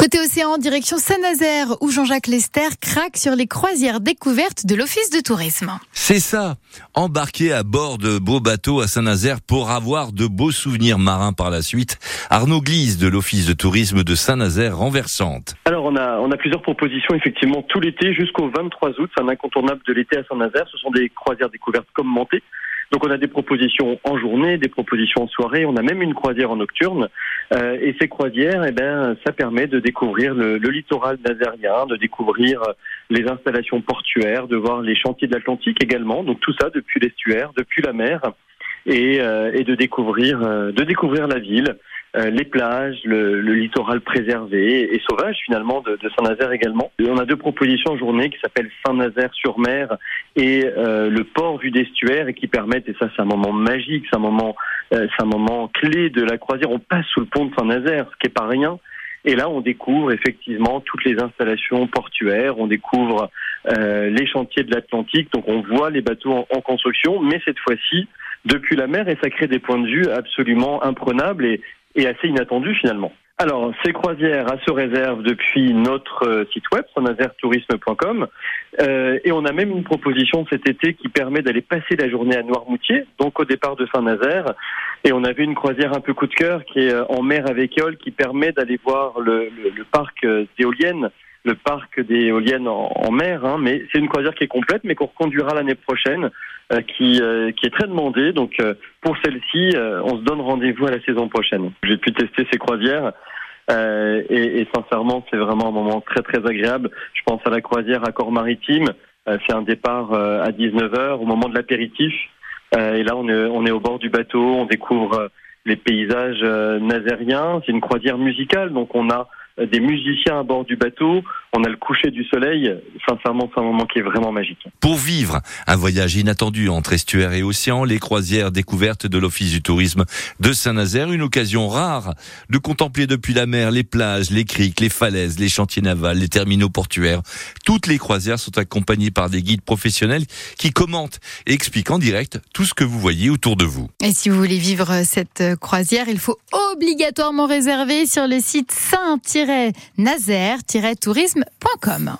Côté océan, direction Saint-Nazaire, où Jean-Jacques Lester craque sur les croisières découvertes de l'Office de tourisme. C'est ça, embarquer à bord de beaux bateaux à Saint-Nazaire pour avoir de beaux souvenirs marins par la suite. Arnaud Glise de l'Office de tourisme de Saint-Nazaire renversante. Alors on a, on a plusieurs propositions effectivement tout l'été jusqu'au 23 août, c'est un incontournable de l'été à Saint-Nazaire, ce sont des croisières découvertes commentées. Donc on a des propositions en journée, des propositions en soirée, on a même une croisière en nocturne. Euh, et ces croisières, eh ben, ça permet de découvrir le, littoral nazérien, de découvrir les installations portuaires, de voir les chantiers de l'Atlantique également. Donc tout ça depuis l'estuaire, depuis la mer, et, euh, de découvrir, euh, de découvrir la ville. Euh, les plages, le, le, littoral préservé et sauvage finalement de, de Saint-Nazaire également. Et on a deux propositions en journée qui s'appellent Saint-Nazaire-sur-Mer et euh, le port vu d'estuaire et qui permettent, et ça c'est un moment magique, c'est un moment, euh, c'est un moment clé de la croisière. On passe sous le pont de Saint-Nazaire, ce qui est pas rien. Et là, on découvre effectivement toutes les installations portuaires, on découvre euh, les chantiers de l'Atlantique, donc on voit les bateaux en, en construction, mais cette fois-ci depuis la mer, et ça crée des points de vue absolument imprenables et, et assez inattendu finalement. Alors, ces croisières se réservent depuis notre euh, site web, saint-nazaire-tourisme.com, euh, et on a même une proposition cet été qui permet d'aller passer la journée à Noirmoutier, donc au départ de Saint-Nazaire, et on avait une croisière un peu coup de cœur qui est euh, en mer avec éole, qui permet d'aller voir le, le, le parc euh, d'éoliennes le parc des éoliennes en, en mer, hein, mais c'est une croisière qui est complète, mais qu'on reconduira l'année prochaine, euh, qui, euh, qui est très demandée. Donc euh, pour celle-ci, euh, on se donne rendez-vous à la saison prochaine. J'ai pu tester ces croisières. Euh, et, et, sincèrement, c'est vraiment un moment très très agréable. Je pense à la croisière à Corps-Maritime. c'est un départ à 19h au moment de l'apéritif. et là, on est, on est au bord du bateau, on découvre les paysages nazériens. C'est une croisière musicale, donc on a des musiciens à bord du bateau, on a le coucher du soleil. Sincèrement, c'est un moment qui est vraiment magique. Pour vivre un voyage inattendu entre estuaire et océan, les croisières découvertes de l'Office du tourisme de Saint-Nazaire, une occasion rare de contempler depuis la mer les plages, les criques, les falaises, les chantiers navals, les terminaux portuaires. Toutes les croisières sont accompagnées par des guides professionnels qui commentent et expliquent en direct tout ce que vous voyez autour de vous. Et si vous voulez vivre cette croisière, il faut obligatoirement réserver sur le site saint nazaire-tourisme.com.